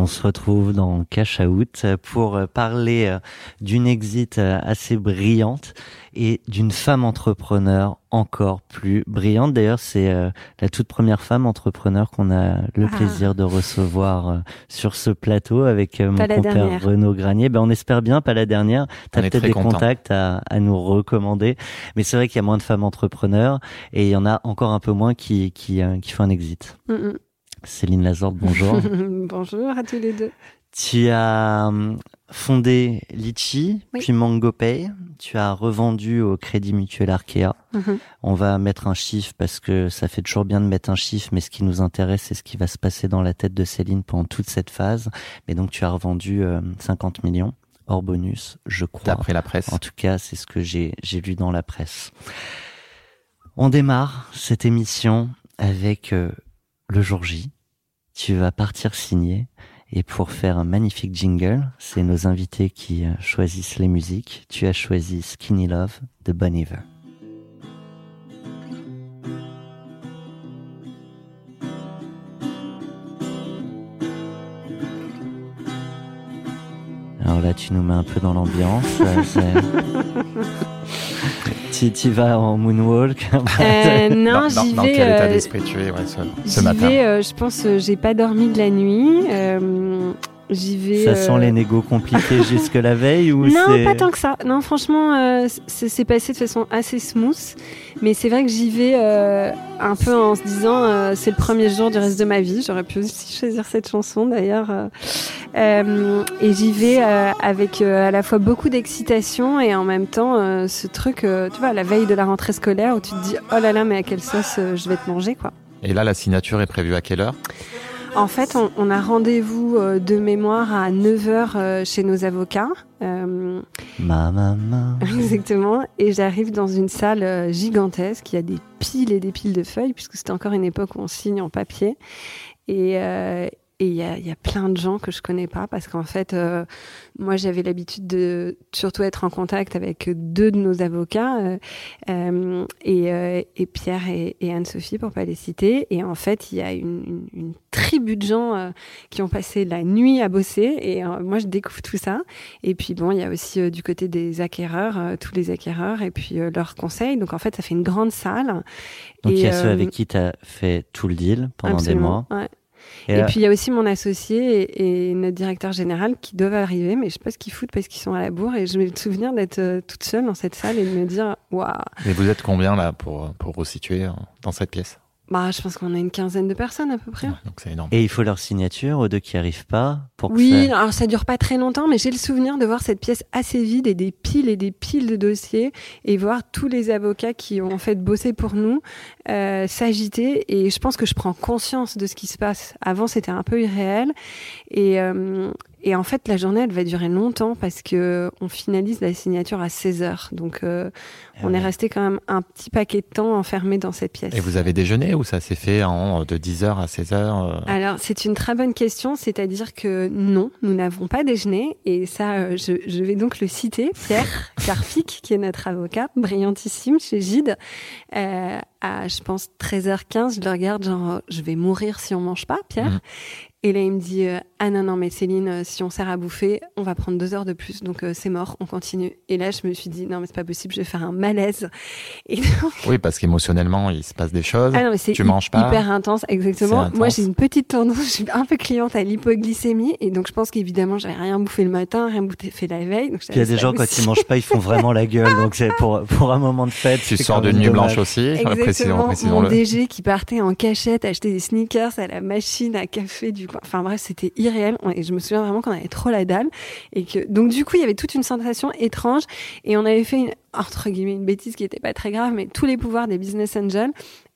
On se retrouve dans Cash Out pour parler euh, d'une exit euh, assez brillante et d'une femme entrepreneur encore plus brillante. D'ailleurs, c'est euh, la toute première femme entrepreneur qu'on a le Ah. plaisir de recevoir sur ce plateau avec mon compère. Renaud Granier. Ben, on espère bien, pas la dernière. T'as On est peut-être des content. contacts à, à nous recommander. Mais c'est vrai qu'il y a moins de femmes entrepreneurs et il y en a encore un peu moins qui, qui, euh, qui font un exit. Mm, Céline Lazorde, bonjour. Bonjour à tous les deux. Tu as hum, fondé Litchi, Oui. puis MangoPay. Tu as revendu au Crédit Mutuel Arkea. Mhm. On va mettre un chiffre parce que ça fait toujours bien de mettre un chiffre, mais ce qui nous intéresse, c'est ce qui va se passer dans la tête de Céline pendant toute cette phase. Mais donc, tu as revendu euh, 50 millions hors bonus, je crois. D'après la presse. En tout cas, c'est ce que j'ai j'ai lu dans la presse. On démarre cette émission avec euh, le jour J. Tu vas partir signer et pour faire un magnifique jingle, c'est nos invités qui euh, choisissent les musiques. Tu as choisi Skinny Love de Bon Iver. Alors là, tu nous mets un peu dans l'ambiance. c'est- tu, vas en moonwalk. Euh, non, dans, j'y dans vais. quel état euh, d'esprit tu es ouais, ce, ce j'y matin vais, euh, je pense, euh, j'ai pas dormi de la nuit. Euh, j'y vais. Ça euh, sent les négos compliqués jusque la veille ou Non, pas tant que ça. Non, franchement, euh, c'est passé de façon assez smooth. Mais c'est vrai que j'y vais euh, un peu en se disant euh, c'est le premier jour du reste de ma vie. J'aurais pu aussi choisir cette chanson d'ailleurs. euh. Euh, et j'y vais euh, avec euh, à la fois beaucoup d'excitation et en même temps euh, ce truc, euh, tu vois, la veille de la rentrée scolaire où tu te dis oh là là, mais à quelle sauce euh, je vais te manger quoi. Et là, la signature est prévue à quelle heure? En fait, on, on a rendez-vous euh, de mémoire à 9h chez nos avocats. Euh, Ma maman. Exactement. Et j'arrive dans une salle euh, gigantesque. Il y a des piles et des piles de feuilles, puisque c'était encore une époque où on signe en papier. Et euh, et il y a, il y a plein de gens que je connais pas, parce qu'en fait, euh, moi, j'avais l'habitude de surtout être en contact avec deux de nos avocats, euh, euh, et, et Pierre et, et Anne-Sophie, pour pas les citer. Et en fait, il y a une, une, une tribu de gens qui ont passé la nuit à bosser. Et moi, je découvre tout ça. Et puis bon, il y a aussi du côté des acquéreurs, tous les acquéreurs, et puis leurs conseils. Donc en fait, ça fait une grande salle. Donc il y a ceux avec qui tu as fait tout le deal pendant des mois. ouais. Et, puis il y a aussi mon associé et, et notre directeur général qui doivent arriver, mais je sais pas ce qu'ils foutent parce qu'ils sont à la bourre. Et je me souvenir d'être euh, toute seule dans cette salle et de me dire, waouh, Et vous êtes combien là pour, pour vous situer euh, dans cette pièce? Bah je pense qu'on a une quinzaine de personnes à peu près. Ouais, Donc c'est énorme. et il faut leur signature aux deux qui arrivent pas pour que Oui, ça- alors ça dure pas très longtemps, mais j'ai le souvenir de voir cette pièce assez vide et des piles et des piles de dossiers et voir tous les avocats qui ont en fait bossé pour nous euh, s'agiter. Et je pense que je prends conscience de ce qui se passe. Avant, c'était un peu irréel. Et, euh, et en fait, la journée, elle va durer longtemps parce que on finalise la signature à 16 heures. Donc, euh, On est resté quand même un petit paquet de temps enfermé dans cette pièce. Et vous avez déjeuné ou ça s'est fait en, de 10h à 16h Alors, c'est une très bonne question, c'est-à-dire que non, nous n'avons pas déjeuné, et ça, euh, je, je vais donc le citer, Pierre Carpic, qui est notre avocat, brillantissime chez Gide, euh, à, je pense, 13h15, je le regarde, genre, je vais mourir si on mange pas, Pierre. Mhm. Et là, il me dit, euh, ah non, non, mais Céline, euh, si on sert à bouffer, on va prendre deux heures de plus, donc euh, c'est mort, on continue. Et là, je me suis dit, non, mais c'est pas possible, je vais faire un malaise. Et donc, Oui, parce qu'émotionnellement, il se passe des choses. ah non, mais Tu manges pas hyper intense, exactement. Moi, j'ai une petite tendance, je suis un peu cliente à l'hypoglycémie, et donc je pense qu'évidemment, j'avais rien bouffé le matin, rien bouffé fait la veille. Donc Puis il y a des gens, quand ils mangent pas, ils font vraiment la gueule. Donc c'est pour, pour un moment de fête. Tu sors même nuit blanche aussi, Exactement. Exactement. précisons Mon le. DG qui partait en cachette acheter des sneakers à la machine à café du coin. Enfin bref, c'était irréel. Et je me souviens vraiment qu'on avait trop la dalle. Et que, donc du coup, il y avait toute une sensation étrange. Et on avait fait une, entre guillemets, une bêtise qui était pas très grave, mais tous les pouvoirs des business angels.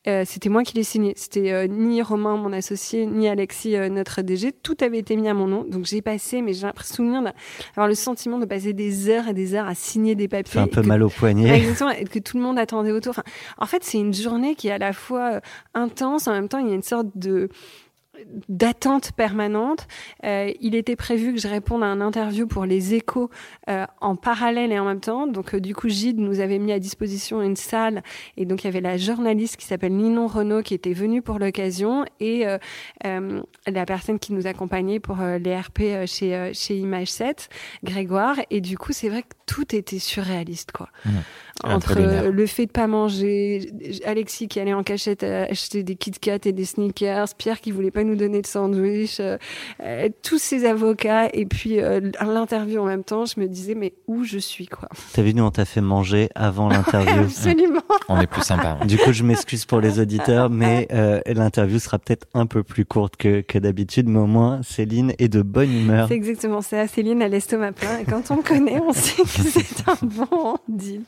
Euh, c'était moi qui les signais. C'était euh, ni Romain, mon associé, ni Alexis, euh, notre DG. Tout avait été mis à mon nom. Donc j'ai passé, mais j'ai l'impression souvenir d'avoir le sentiment de passer des heures et des heures à signer des papiers. Un peu que- mal au poignet. exactement, et que tout le monde attendait autour. Enfin, en fait, c'est une journée qui est à la fois intense, en même temps, il y a une sorte de d'attente permanente. Euh, il était prévu que je réponde à un interview pour les échos euh, en parallèle et en même temps. Donc, euh, du coup, Gide nous avait mis à disposition une salle. Et donc, il y avait la journaliste qui s'appelle Ninon Renaud qui était venue pour l'occasion et la personne qui nous accompagnait pour les RP chez, chez Image 7, Grégoire. Et du coup, c'est vrai que tout était surréaliste, quoi. Mmh. Entre euh, le fait de pas manger, Alexis qui allait en cachette acheter des Kit Kat et des sneakers, Pierre qui voulait pas nous donner de sandwich, euh, euh, tous ces avocats et puis euh, l'interview en même temps, je me disais mais où je suis quoi T'as vu, nous, on t'a fait manger avant l'interview. Absolument. On est plus sympa. Du coup, je m'excuse pour les auditeurs, mais euh, l'interview sera peut-être un peu plus courte que, que d'habitude, mais au moins Céline est de bonne humeur. C'est exactement ça. Céline a l'estomac plein et quand on me connaît, on sait que c'est un bon deal.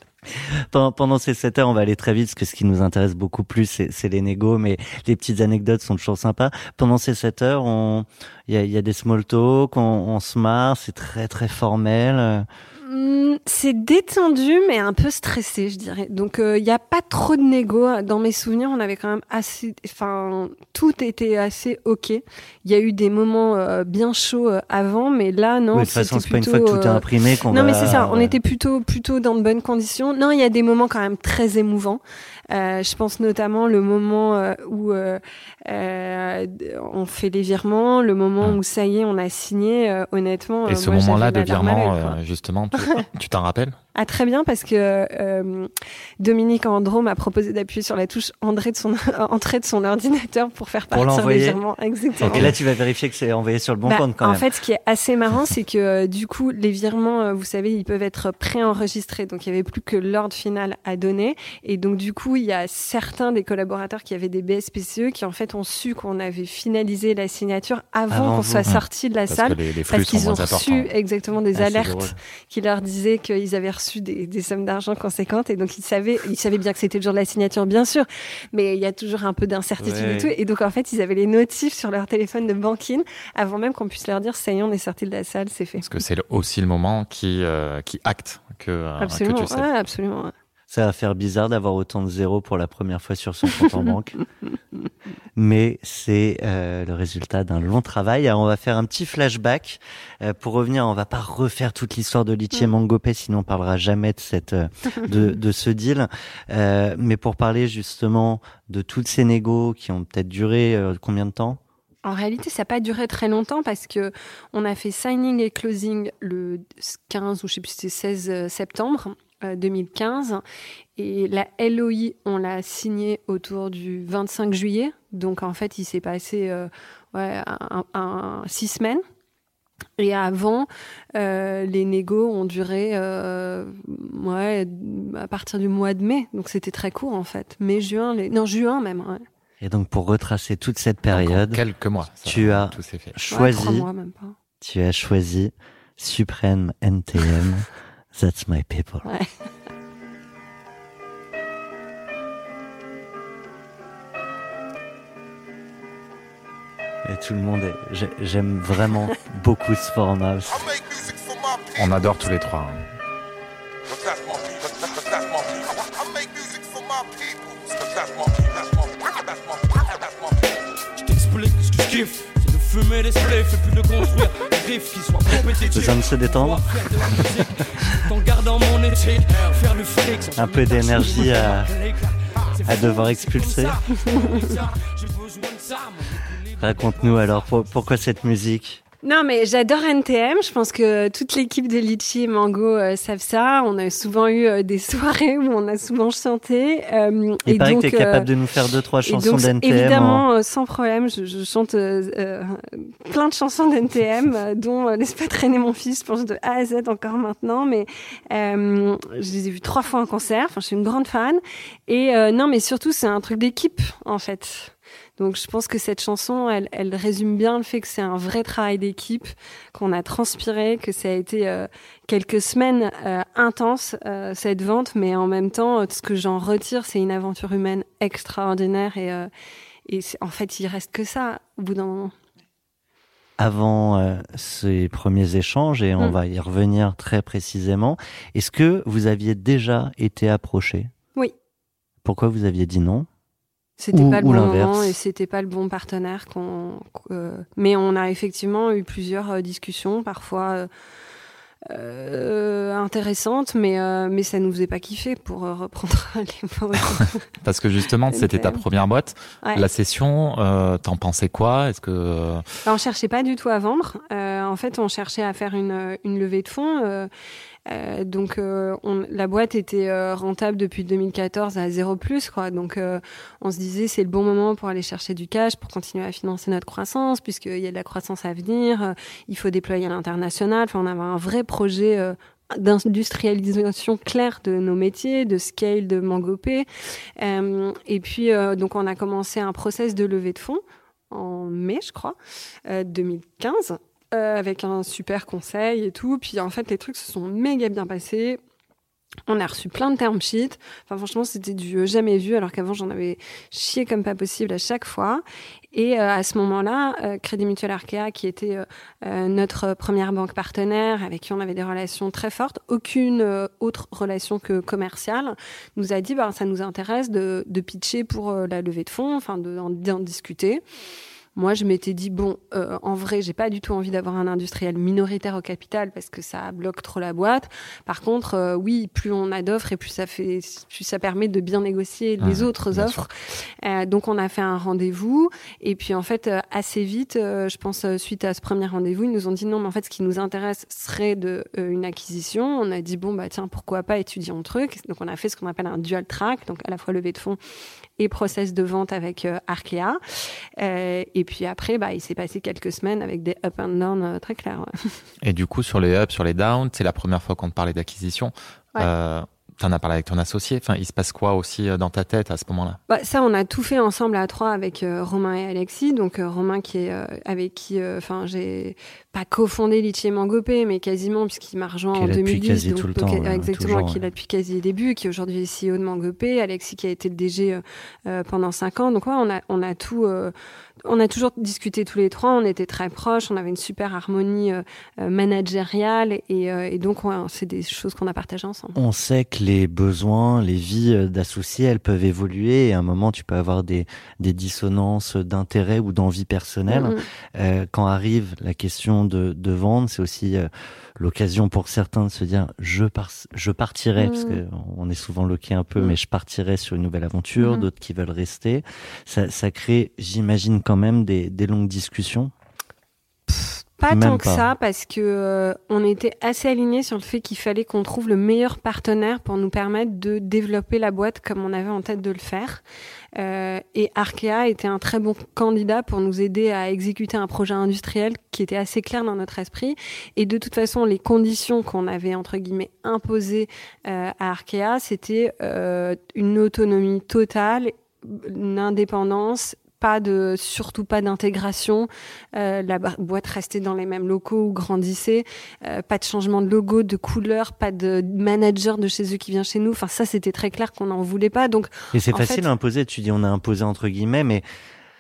Pendant, pendant ces 7 heures, on va aller très vite, parce que ce qui nous intéresse beaucoup plus, c'est les négos, mais les petites anecdotes sont toujours sympas. Pendant ces 7 heures, on- il y a, il y a des small talk, on, on se marre, c'est très très formel. Hum, C'est détendu, mais un peu stressé, je dirais. Donc, il n'y a pas trop de négo. Dans mes souvenirs, on avait quand même assez. Enfin, tout était assez OK. Il y a eu des moments euh, bien chauds euh, avant, mais là, non. Oui, de toute façon, c'est pas une fois que tout est plutôt, euh, imprimé qu'on Non, va... mais c'est ça. On était plutôt, plutôt dans de bonnes conditions. Non, il y a des moments quand même très émouvants. Euh, je pense notamment le moment euh, où euh, on fait les virements, le moment Hum. où ça y est, on a signé. euh, honnêtement, Et euh, ce moi, moment-là de virement, euh, justement, tu t'en rappelles? Ah très bien parce que euh, Dominique Andro m'a proposé d'appuyer sur la touche André de son entrée de son ordinateur pour faire Pour partir les l'envoyer. virements. Exactement. Et là, tu vas vérifier que c'est envoyé sur le bon Bah, compte quand en même. fait, ce qui est assez marrant, c'est que euh, du coup, les virements, euh, vous savez, ils peuvent être préenregistrés. Donc, il n'y avait plus que l'ordre final à donner. Et donc, du coup, il y a certains des collaborateurs qui avaient des BSPCE qui, en fait, ont su qu'on avait finalisé la signature avant, qu'on soit sorti de la Parce salle. les, Parce qu'ils ont reçu exactement des Ah, alertes qui leur disaient qu'ils avaient reçu des, des sommes d'argent conséquentes et donc ils savaient, ils savaient bien que c'était le jour de la signature, bien sûr, mais il y a toujours un peu d'incertitude Ouais. et tout. Et donc en fait, ils avaient les notifs sur leur téléphone de banking avant même qu'on puisse leur dire ça y est, on est sorti de la salle, c'est fait. Parce que c'est aussi le moment qui, euh, qui acte que, euh, que Absolument, tu sais. ouais, absolument. ouais. Ça va faire bizarre d'avoir autant de zéros pour la première fois sur son compte en banque. Mais c'est euh, le résultat d'un long travail. Alors on va faire un petit flashback. Euh, pour revenir, on va pas refaire toute l'histoire de Litchi Mm. Mangopé, sinon on parlera jamais de, cette, euh, de, de ce deal. Euh, mais pour parler justement de toutes ces négos qui ont peut-être duré euh, combien de temps? En réalité, ça n'a pas duré très longtemps parce que on a fait signing et closing le 15 ou je sais plus, c'était 16 septembre euh, 2015 et la LOI, on l'a signée autour du 25 juillet. Donc en fait, il s'est passé euh, ouais, un, un- six semaines. Et avant, euh, les négos ont duré euh, ouais, à partir du mois de mai. Donc c'était très court en fait. Mai, juin, les... non juin même. Ouais. Et donc pour retracer toute cette période, quelques mois. ça, tu as Tout fait. Choisi, trois mois même pas. tu as choisi Supreme NTM. That's my people. Ouais. Et tout le monde est, j'ai- j'aime vraiment beaucoup ce format. On adore tous les trois. hein. Je t'explique ce que je kiffe, c'est de fumer spliffs et puis de construire soient compétitifs. Besoin de se détendre. Un peu d'énergie à- à devoir expulser. Raconte-nous alors pour- pourquoi cette musique? Non, mais j'adore NTM. Je pense que toute l'équipe de Litchi et Mango euh, savent ça. On a souvent eu euh, des soirées où on a souvent chanté. Euh, Il et paraît donc, que tu es euh, capable de nous faire deux, trois chansons d'NTM. Évidemment, en- euh, sans problème, je, je chante plein de chansons d'NTM, dont Laisse pas traîner mon fils, je pense de A à Z encore maintenant. Mais je les ai vus trois fois en concert. Enfin, je suis une grande fan. Et non, mais surtout, c'est un truc d'équipe, en fait. Donc, je pense que cette chanson, elle, elle résume bien le fait que c'est un vrai travail d'équipe, qu'on a transpiré, que ça a été euh, quelques semaines euh, intenses, euh, cette vente, mais en même temps, ce que j'en retire, c'est une aventure humaine extraordinaire et, en fait, il reste que ça au bout d'un moment. avant ces premiers échanges, et on Mm. va y revenir très précisément, est-ce que vous aviez déjà été approché? Oui. Pourquoi vous aviez dit non? C'était pas le ou bon moment et c'était pas le bon partenaire. Qu'on, qu'- euh, mais on a effectivement eu plusieurs euh, discussions, parfois euh, euh, intéressantes, mais euh, mais ça nous faisait pas kiffer pour euh, reprendre les mots. Parce que justement, c'était ta première boîte. Ouais. La session, euh, t'en pensais quoi? Est-ce que on cherchait pas du tout à vendre. Euh, en fait, on cherchait à faire une, une levée de fonds. Euh, donc, euh, on, la boîte était euh, rentable depuis 2014 à zéro plus, quoi. Donc, euh, on se disait c'est le bon moment pour aller chercher du cash pour continuer à financer notre croissance, puisqu'il y a de la croissance à venir. Euh, il faut déployer à l'international. Enfin, on avait un vrai projet. D'industrialisation claire de nos métiers, de scale, de Mangopé. Et puis, donc, on a commencé un process de levée de fonds en mai, je crois, euh, 2015, euh, avec un super conseil et tout. Puis en fait, les trucs se sont méga bien passés. On a reçu plein de term sheets. Enfin, franchement, c'était du euh, jamais vu, alors qu'avant, j'en avais chié comme pas possible à chaque fois. Et euh, à ce moment-là, Crédit Mutuel Arkea, qui était notre première banque partenaire, avec qui on avait des relations très fortes, aucune autre relation que commerciale, nous a dit, bah, ça nous intéresse de, pitcher pour la levée de fonds, enfin, de- d'en d'en discuter. Moi, je m'étais dit bon, euh, en vrai, j'ai pas du tout envie d'avoir un industriel minoritaire au capital parce que ça bloque trop la boîte. Par contre, euh, oui, plus on a d'offres et plus ça fait, plus ça permet de bien négocier les autres offres. Euh, donc, on a fait un rendez-vous et puis en fait, assez vite, je pense suite à ce premier rendez-vous, ils nous ont dit non, mais en fait, ce qui nous intéresse serait de une acquisition. On a dit bon bah tiens, pourquoi pas étudier un truc. Donc, on a fait ce qu'on appelle un dual track, donc à la fois levée de fonds et process de vente avec euh, Arkea. Euh, et puis après, bah, il s'est passé quelques semaines avec des up and down euh, très clairs. ouais. et du coup sur les ups, sur les downs, c'est la première fois qu'on te parlait d'acquisition. Ouais. Euh, T'en as parlé avec ton associé. Enfin, il se passe quoi aussi euh, dans ta tête à ce moment-là? Bah, ça, on a tout fait ensemble à trois avec euh, Romain et Alexis. Donc euh, Romain qui est euh, avec qui, euh, enfin, j'ai pas cofondé Litchi et Mangopé, mais quasiment puisqu'il m'a rejoint Qui est en là depuis 2010. quasi donc, tout le donc, temps, ouais, exactement, qui est là depuis quasi les débuts, qui aujourd'hui est CEO de Mangopé. Alexis qui a été le DG pendant cinq ans. Donc ouais, on a on a tout. On a toujours discuté tous les trois, on était très proches, on avait une super harmonie euh, euh, managériale et, euh, et donc ouais, c'est des choses qu'on a partagées ensemble. On sait que les besoins, les vies d'associés, elles peuvent évoluer et à un moment tu peux avoir des, des dissonances d'intérêt ou d'envie personnelle. Mhm. Euh, quand arrive la question de, de vendre, c'est aussi l'occasion pour certains de se dire je pars, je partirai parce que on est souvent loqué un peu, Mhm. mais je partirai sur une nouvelle aventure. Mhm. D'autres qui veulent rester. Ça, ça crée, j'imagine quand même des, des longues discussions. Pas Même tant que pas. ça, parce que euh, on était assez alignés sur le fait qu'il fallait qu'on trouve le meilleur partenaire pour nous permettre de développer la boîte comme on avait en tête de le faire. Euh, et Arkea était un très bon candidat pour nous aider à exécuter un projet industriel qui était assez clair dans notre esprit. Et de toute façon, les conditions qu'on avait entre guillemets imposées euh, à Arkea, c'était une autonomie totale, une indépendance pas de surtout pas d'intégration. Euh, la boîte restait dans les mêmes locaux ou grandissait. Euh, pas de changement de logo de couleur pas de manager de chez eux qui vient chez nous. Enfin ça c'était très clair qu'on n'en voulait pas. Donc Et c'est facile fait- à imposer. Tu dis on a imposé entre guillemets, mais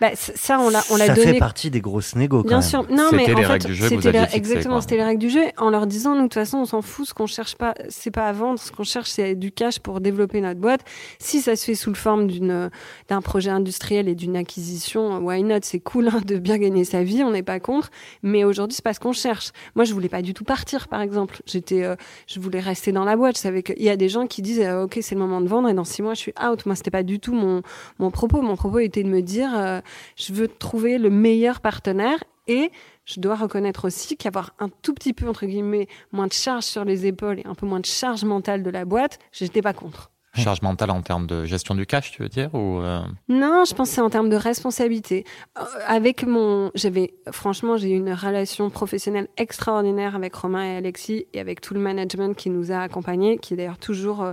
bah, ça on l'a on l'a ça donné fait partie des grosses négos. quand Bien même. sûr, non mais en les fait, règles du jeu que vous c'était exactement, c'était les règles du jeu. En leur disant, nous de toute façon, on s'en fout, ce qu'on cherche pas, c'est pas à vendre, ce qu'on cherche, c'est du cash pour développer notre boîte. Si ça se fait sous le forme d'une d'un projet industriel et d'une acquisition, why not? C'est cool hein, de bien gagner sa vie, on n'est pas contre. Mais aujourd'hui, c'est pas ce qu'on cherche. Moi, je voulais pas du tout partir, par exemple. J'étais, euh, je voulais rester dans la boîte. Je savais qu'il y a des gens qui disent, euh, ok, c'est le moment de vendre, et dans six mois, je suis out. Moi, c'était pas du tout mon mon propos. Mon propos était de me dire, euh, je veux trouver le meilleur partenaire. Et je dois reconnaître aussi qu'avoir un tout petit peu, entre guillemets, moins de charge sur les épaules et un peu moins de charge mentale de la boîte, j'étais pas contre. Charge mentale en termes de gestion du cash, tu veux dire ou euh, Non, je c'est en termes de responsabilité. Euh, avec mon, j'avais, franchement, j'ai eu une relation professionnelle extraordinaire avec Romain et Alexis et avec tout le management qui nous a accompagnés, qui est d'ailleurs toujours euh,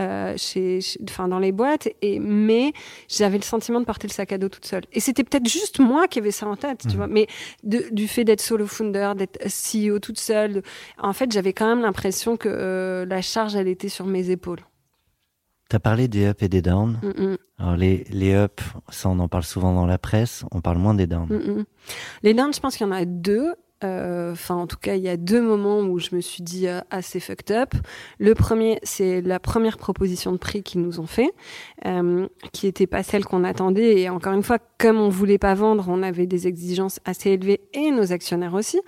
euh, chez, chez- enfin, dans les boîtes. Et mais j'avais le sentiment de porter le sac à dos toute seule. Et c'était peut-être juste moi qui avais ça en tête, tu vois. Mais de- du fait d'être solo founder, d'être CEO toute seule, en fait, j'avais quand même l'impression que euh, la charge, elle était sur mes épaules. T'as parlé des ups et des downs. Mm, mm. Alors les, les ups, ça on en parle souvent dans la presse, on parle moins des downs. Mm. Les dindes, je pense qu'il y en a deux. Euh, Enfin, en tout cas, il y a deux moments où je me suis dit euh, assez fucked up. Le premier, c'est la première proposition de prix qu'ils nous ont fait, euh, qui était pas celle qu'on attendait. Et encore une fois, comme on voulait pas vendre, on avait des exigences assez élevées et nos actionnaires aussi.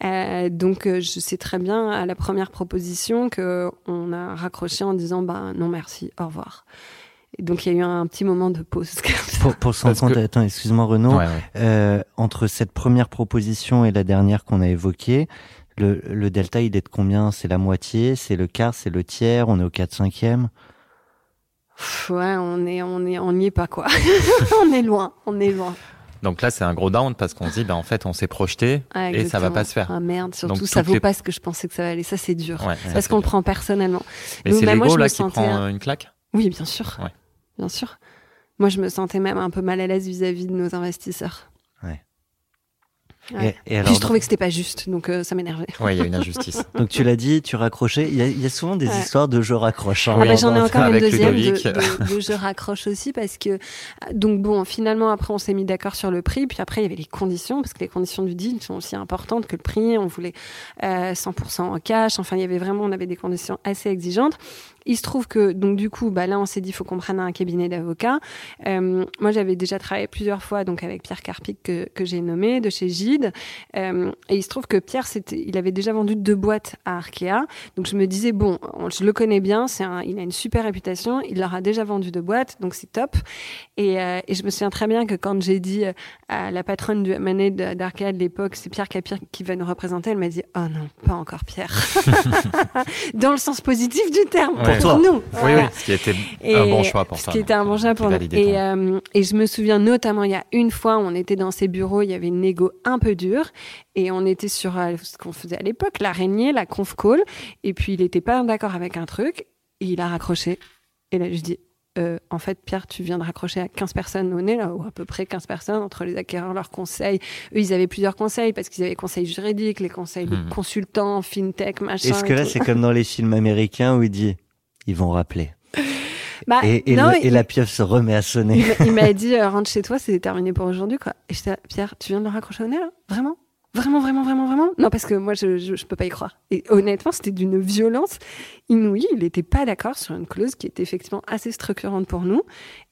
Donc, je sais très bien à la première proposition que on a raccroché en disant bah non merci, au revoir. Et donc, il y a eu un petit moment de pause. Pour, pour s'entendre, que- attends, excuse-moi Renaud, ouais, ouais. euh, entre cette première proposition et la dernière qu'on a évoquée, le, le delta il est de combien? C'est la moitié, c'est le quart, c'est le tiers, on est au 4 5 Pff, Ouais, on est, on est, on n'y est pas quoi. on est loin, on est loin. Donc là, c'est un gros down parce qu'on se dit, ben, en fait, on s'est projeté Ah, et ça va pas se faire. Ah merde, surtout Donc, ça vaut les- pas ce que je pensais que ça allait. Ça c'est dur. Ouais, Parce qu'on le prend personnellement. Mais c'est bah, moi, l'ego je là qui sentais prend un- une claque? Oui, bien sûr. Ouais. Bien sûr. Moi, je me sentais même un peu mal à l'aise vis-à-vis de nos investisseurs. Ouais. Ouais. Et, et alors, Puis je trouvais que c'était pas juste, donc euh, ça m'énervait. Ouais, il y a une injustice. donc tu l'as dit, tu raccrochais. Il y a, il y a souvent des Ouais. histoires de je raccroche. hein, Ah bah, j'en ai encore une deuxième de, Ludovic. de- de je raccroche aussi parce que donc bon finalement après on s'est mis d'accord sur le prix puis après il y avait les conditions parce que les conditions du deal sont aussi importantes que le prix on voulait euh, 100% en cash enfin il y avait vraiment on avait des conditions assez exigeantes il se trouve que donc du coup bah là on s'est dit faut qu'on prenne un cabinet d'avocats. Euh, moi j'avais déjà travaillé plusieurs fois donc avec Pierre Carpic que, que j'ai nommé de chez Gide. Euh, et il se trouve que Pierre il avait déjà vendu deux boîtes à Arkea. Donc je me disais bon, on- je le connais bien, un, il a une super réputation, il leur a déjà vendu deux boîtes, donc c'est top. Et, euh, et je me souviens très bien que quand j'ai dit à la patronne du M&A de- d'Arcade de l'époque, c'est Pierre Capir qui va nous représenter, elle m'a dit oh non, pas encore Pierre, dans le sens positif du terme Ouais. pour toi. nous. Oui, Voilà. oui, ce qui était Et un bon choix pour ce ça. qui était un bon choix pour nous. Et, euh, et je me souviens notamment, il y a une fois, on était dans ses bureaux, il y avait une négo un peu dure, et on était sur euh, ce qu'on faisait à l'époque, l'araignée, la conf call, et puis il était pas d'accord avec un truc, et il a raccroché. Et là, je dis, euh, en fait, Pierre, tu viens de raccrocher à 15 personnes au nez, là, ou à peu près 15 personnes, entre les acquéreurs, leurs conseils. Eux, ils avaient plusieurs conseils, parce qu'ils avaient conseils juridiques, les conseils de Mhm. consultants, fintech, machin. Est-ce que là c'est comme dans les films américains où il dit ils vont rappeler Bah, et, et, non, le- et il- la pieuvre se remet à sonner. Il m'a- il m'a dit euh, rentre chez toi, c'est terminé pour aujourd'hui quoi. Et j'étais Pierre, tu viens de le raccrocher au nez là? Vraiment? Vraiment, vraiment, vraiment, vraiment? Non, parce que moi, je, je, je peux pas y croire. Et honnêtement, c'était d'une violence inouïe. Il était pas d'accord sur une clause qui était effectivement assez structurante pour nous.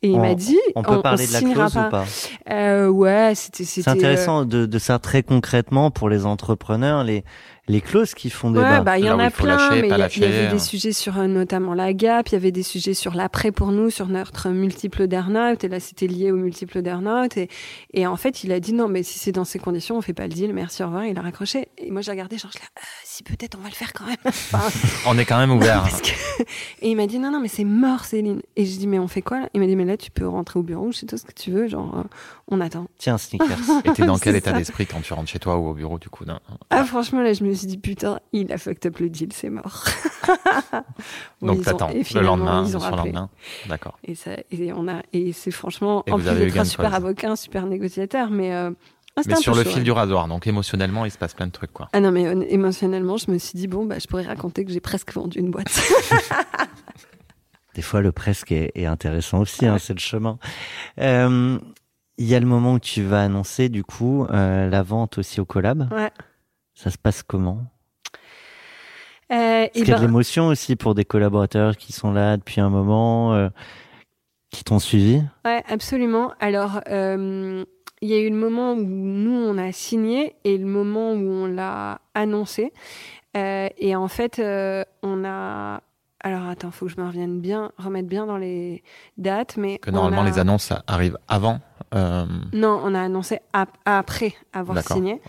Et il On- m'a dit, On peut parler de la clause ou pas Euh, Ouais, c'était. C'est c'était, euh, intéressant de, de ça très concrètement pour les entrepreneurs, les, les clauses qui font débat. Ouais, bah, il y Là en a plein, lâcher, mais il y, pas a- il y lâcher. avait des sujets sur euh, notamment la gap, il y avait des sujets sur l'après pour nous, sur notre multiple d'earnout, et là c'était lié au multiple d'earnout, et, et en fait il a dit non, mais si c'est dans ces conditions, on fait pas le deal, merci, au revoir, il a raccroché. Et moi j'ai regardé, genre, je l'ai, euh, si peut-être on va le faire quand même. Enfin, On est quand même ouvert. parce que- Et il m'a dit non, non, mais c'est mort, Céline. Et je dis, mais on fait quoi là? Il m'a dit, mais là tu peux rentrer au bureau, je sais tout ce que tu veux, genre, euh, on attend. Tiens, sneakers. Et t'es dans quel état d'esprit quand tu rentres chez toi ou au bureau du coup non Ah, franchement, là, je me suis dit, putain, il a fucked up le deal, c'est mort. Bon, Donc t'attends et le finalement, lendemain, ils sur ont le rappelé. lendemain. D'accord. Et, ça, et, on a, et c'est franchement, Et en plus d'être un super avocat, un super négociateur, mais, euh, ah, c'était Mais sur le chaud, fil ouais. du rasoir, donc émotionnellement, il se passe plein de trucs quoi. Ah non, mais hon- émotionnellement, je me suis dit, bon, bah, je pourrais raconter que j'ai presque vendu une boîte. Des fois, le presque est, est intéressant aussi, hein, c'est le chemin. Euh, Il y a le moment où tu vas annoncer, du coup, euh, la vente aussi au collab. ouais. Ça se passe comment? Euh, Parce et qu'il y a de ben, l'émotion aussi pour des collaborateurs qui sont là depuis un moment, euh, qui t'ont suivi. ouais, absolument. Alors, euh, il y a eu le moment où nous, on a signé et le moment où on l'a annoncé. Euh, et en fait, euh, on a. Alors, attends, faut que je me revienne bien, remettre bien dans les dates, mais. Que normalement a- les annonces arrivent avant euh, Non, on a annoncé ap- après avoir signé.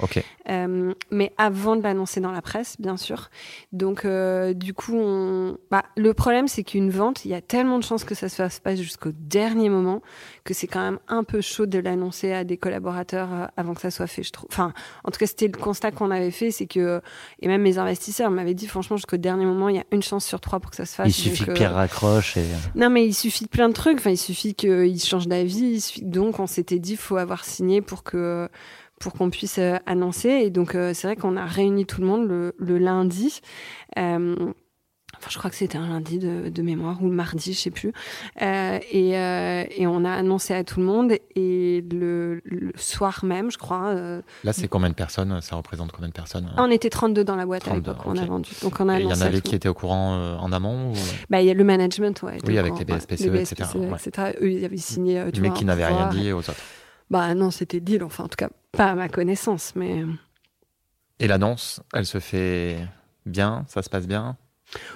Euh, mais avant de l'annoncer dans la presse, bien sûr. Donc, euh, du coup, on... bah, le problème, c'est qu'une vente, il y a tellement de chances que ça se fasse pas jusqu'au dernier moment que c'est quand même un peu chaud de l'annoncer à des collaborateurs avant que ça soit fait, je trouve. Enfin, en tout cas, c'était le constat qu'on avait fait, c'est que, et même mes investisseurs m'avaient dit, franchement, jusqu'au dernier moment, il y a une chance sur trois pour que ça se fasse. Il suffit Donc, que Pierre raccroche et non, mais il suffit de plein de trucs. Enfin, il suffit qu'il change d'avis. Il suffit- Donc, on s'était dit, faut avoir signé pour que pour qu'on puisse euh, annoncer. Et donc, euh, c'est vrai qu'on a réuni tout le monde le, le lundi. Enfin, je crois que c'était un lundi de, de mémoire ou le mardi, je sais plus. Euh, et, euh, et on a annoncé à tout le monde. Et le, le soir même, je crois, euh, Là, c'est combien de personnes? Ça représente combien de personnes on était 32 dans la boîte à 32, l'époque. On a vendu. Donc, on a Et Il y en à avait qui étaient au courant en amont ou... Bah, il y a le management, ouais. Oui, avec courant, les. BSPCE, Les etc., BSPCE, ouais. etc. Eux, ils avaient signé. tu mais vois, qui n'avaient rien dit aux autres. Bah non, c'était deal. Enfin, en tout cas, pas à ma connaissance, mais Et l'annonce, elle se fait bien? Ça se passe bien?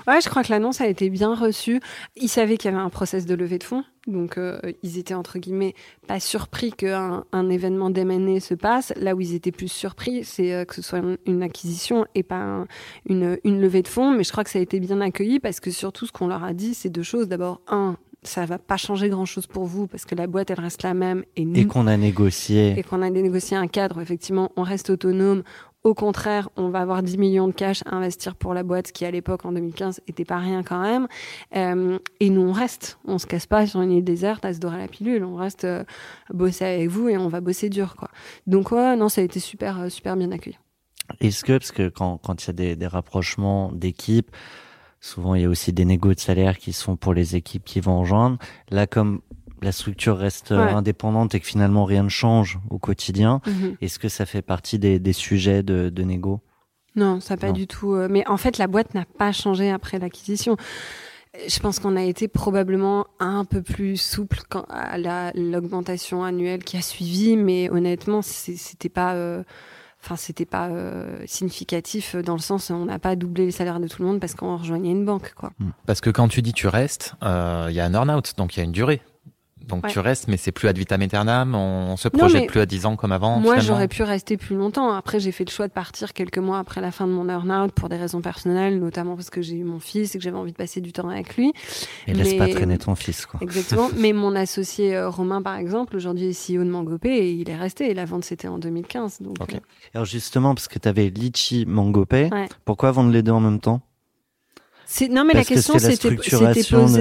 Ouais, je crois que l'annonce a été bien reçue. Ils savaient qu'il y avait un process de levée de fonds, donc euh, ils étaient entre guillemets pas surpris qu'un un événement d'M&A se passe. Là où ils étaient plus surpris, c'est euh, que ce soit une, une acquisition et pas un- une, une levée de fonds. Mais je crois que ça a été bien accueilli parce que surtout ce qu'on leur a dit, c'est deux choses. D'abord, un, ça va pas changer grand chose pour vous parce que la boîte elle reste la même et nous et qu'on a négocié. et qu'on a négocié un cadre, où effectivement, on reste autonome. Au contraire, on va avoir 10 millions de cash à investir pour la boîte, qui à l'époque, en 2015, était pas rien quand même. Euh, et nous, on reste. On se casse pas sur une île déserte à se dorer la pilule. On reste euh, bosser avec vous et on va bosser dur, quoi. Donc, ouais, non, ça a été super, euh, super bien accueilli. Est-ce que, parce que quand, il y a des, des rapprochements d'équipes, souvent il y a aussi des négos de salaire qui sont pour les équipes qui vont rejoindre. Là, comme la structure reste euh, Ouais. indépendante et que finalement rien ne change au quotidien, Mhm. est-ce que ça fait partie des, des sujets de, de négo? Non, ça pas Non. du tout. euh, Mais en fait, la boîte n'a pas changé après l'acquisition. Je pense qu'on a été probablement un peu plus souple quand, à la- l'augmentation annuelle qui a suivi, mais honnêtement, c'était pas, euh, enfin, c'était pas euh, significatif dans le sens où on n'a pas doublé les salaires de tout le monde parce qu'on rejoignait une banque, quoi. Parce que quand tu dis tu restes, euh, il y a un earn-out, donc il y a une durée. Donc Ouais. tu restes, mais c'est plus ad vitam aeternam, on se Non, projette mais plus à 10 ans comme avant. Moi, j'aurais pu rester plus longtemps. Après, j'ai fait le choix de partir quelques mois après la fin de mon earn-out pour des raisons personnelles, notamment parce que j'ai eu mon fils et que j'avais envie de passer du temps avec lui. Et laisse pas Mais- traîner ton fils, quoi. Exactement. Mais mon associé euh, Romain, par exemple, aujourd'hui est CEO de Mangopé et il est resté. Et la vente, c'était en 2015. Donc, Ok. euh, Alors justement, parce que tu avais Litchi Mangopé, Ouais. pourquoi vendre les deux en même temps? Non, mais Parce la que question posée.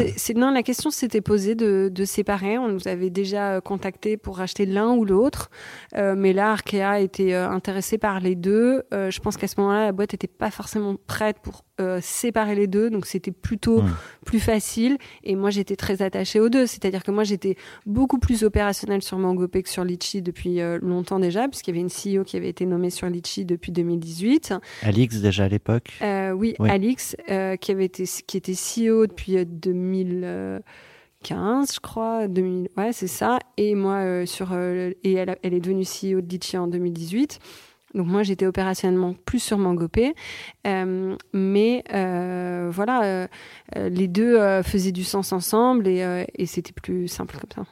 de- c'est- Non, la question s'était posée de, de séparer. On nous avait déjà euh, contacté pour acheter l'un ou l'autre, Euh, mais là, Arkea était euh, intéressé par les deux. Euh, je pense qu'à ce moment-là, la boîte n'était pas forcément prête pour euh, séparer les deux, donc c'était plutôt plus facile. Et moi, j'étais très attachée aux deux. C'est-à-dire que moi, j'étais beaucoup plus opérationnelle sur Mangopé que sur Litchi depuis euh, longtemps déjà, puisqu'il y avait une CEO qui avait été nommée sur Litchi depuis 2018. Alix déjà à l'époque Euh, oui, Oui. Alix, qui avait été qui était CEO depuis euh, 2015, je crois, 2000, ouais, c'est ça. Et moi, euh, sur euh, et elle, elle est devenue CEO de Litchi en 2018. Donc moi, j'étais opérationnellement plus sur Mangopé, Euh, mais euh, voilà, euh, euh, les deux euh, faisaient du sens ensemble et, euh, et c'était plus simple comme ça.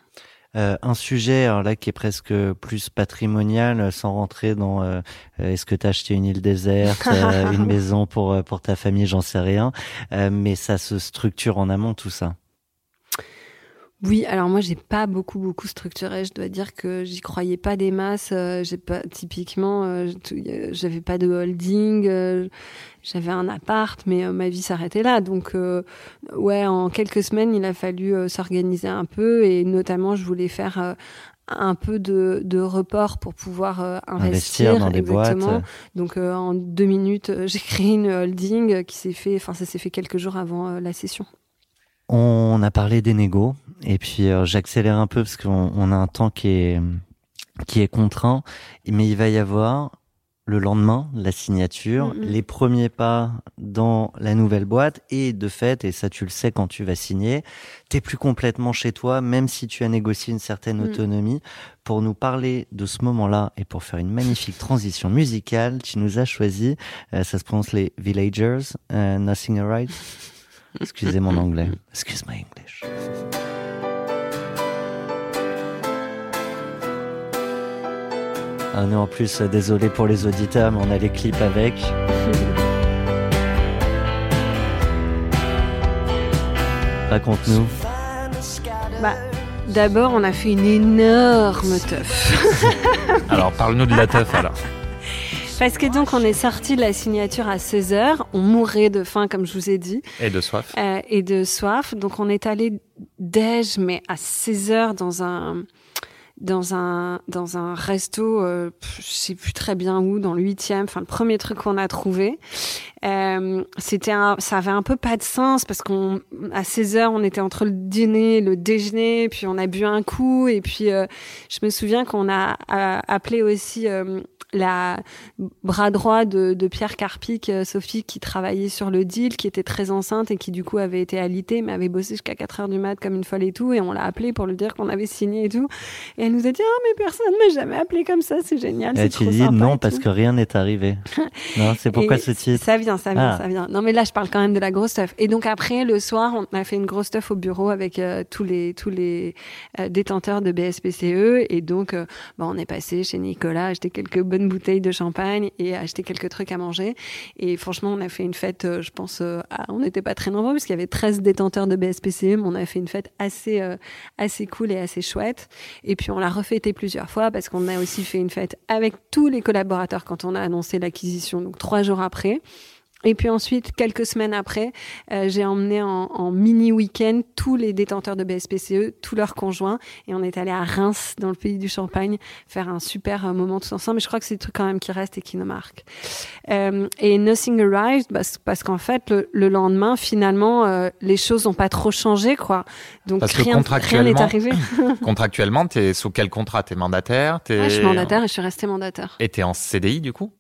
Euh, un sujet alors là qui est presque plus patrimonial, sans rentrer dans euh, est-ce que tu as acheté une île déserte, euh, une maison pour pour ta famille, j'en sais rien, Euh, mais ça se structure en amont tout ça. Oui, alors moi j'ai pas beaucoup beaucoup structuré. Je dois dire que j'y croyais pas des masses. euh, j'ai pas typiquement, euh, a- j'avais pas de holding. euh, j'avais un appart, mais euh, ma vie s'arrêtait là. Donc euh, ouais, en quelques semaines, il a fallu euh, s'organiser un peu et notamment je voulais faire euh, un peu de, de report pour pouvoir euh, investir, Investir dans des exactement. boîtes. Donc euh, en deux minutes, euh, j'ai créé une holding euh, qui s'est fait. Enfin, ça s'est fait quelques jours avant euh, la session. On a parlé des négos et puis euh, j'accélère un peu parce qu'on on a un temps qui est qui est contraint, mais il va y avoir le lendemain la signature, les premiers pas dans la nouvelle boîte et de fait et ça tu le sais quand tu vas signer, t'es plus complètement chez toi même si tu as négocié une certaine Mhm. autonomie. Pour nous parler de ce moment-là et pour faire une magnifique transition musicale, tu nous as choisi, euh, ça se prononce les Villagers, euh, Nothing Alright. Excusez mon anglais. Excuse my English. Ah, nous en plus, euh, désolé pour les auditeurs, mais on a les clips avec. Raconte-nous. Bah, D'abord, on a fait une énorme teuf. Alors, parle-nous de la teuf alors. Parce que donc, on est sorti de la signature à 16h. On mourait de faim, comme je vous ai dit, Et de soif. euh, et de soif. Donc, on est allé déj, mais à 16h dans un dans un dans un resto, euh, je sais plus très bien où, dans le huitième. Enfin, le premier truc qu'on a trouvé. Euh, c'était un, ça avait un peu pas de sens parce qu'on à 16 heures on était entre le dîner et le déjeuner puis on a bu un coup et puis euh, je me souviens qu'on a, a- appelé aussi euh, la bras droit de, de Pierre Carpic, euh, Sophie, qui travaillait sur le deal, qui était très enceinte et qui du coup avait été alitée, mais avait bossé jusqu'à 4 heures du mat comme une folle et tout. Et on l'a appelée pour lui dire qu'on avait signé et tout. Et elle nous a dit, ah, mais personne m'a jamais appelé comme ça, c'est génial. Et tu trop dis sympa non parce que rien n'est arrivé. non, c'est pourquoi Et ce titre Ça vient, ça vient, Ah. ça vient. Non, mais là, je parle quand même de la grosse stuff. Et donc après, le soir, on a fait une grosse stuff au bureau avec euh, tous les tous les euh, détenteurs de BSPCE. Et donc, euh, bah, on est passé chez Nicolas, acheter quelques bonnes bouteilles de champagne et acheter quelques trucs à manger. Et franchement, on a fait une fête, euh, je pense, euh, à- on n'était pas très nombreux parce qu'il y avait 13 détenteurs de BSPCE, mais on a fait une fête assez euh, assez cool et assez chouette. Et puis on l'a refêté plusieurs fois parce qu'on a aussi fait une fête avec tous les collaborateurs quand on a annoncé l'acquisition, donc trois jours après. Et puis ensuite, quelques semaines après, euh, j'ai emmené en, en mini week-end tous les détenteurs de BSPCE, tous leurs conjoints, et on est allé à Reims, dans le pays du Champagne, faire un super euh, moment tous ensemble. Mais je crois que c'est des trucs quand même qui restent et qui nous marquent. Euh, et Nothing Arrived, bah, parce qu'en fait, le, le lendemain, finalement, euh, les choses n'ont pas trop changé, quoi. Donc Parce rien n'est arrivé. Contractuellement, t'es sous quel contrat? T'es mandataire? T'es... Ah, je suis mandataire et je suis restée mandataire. Et t'es en CDI du coup?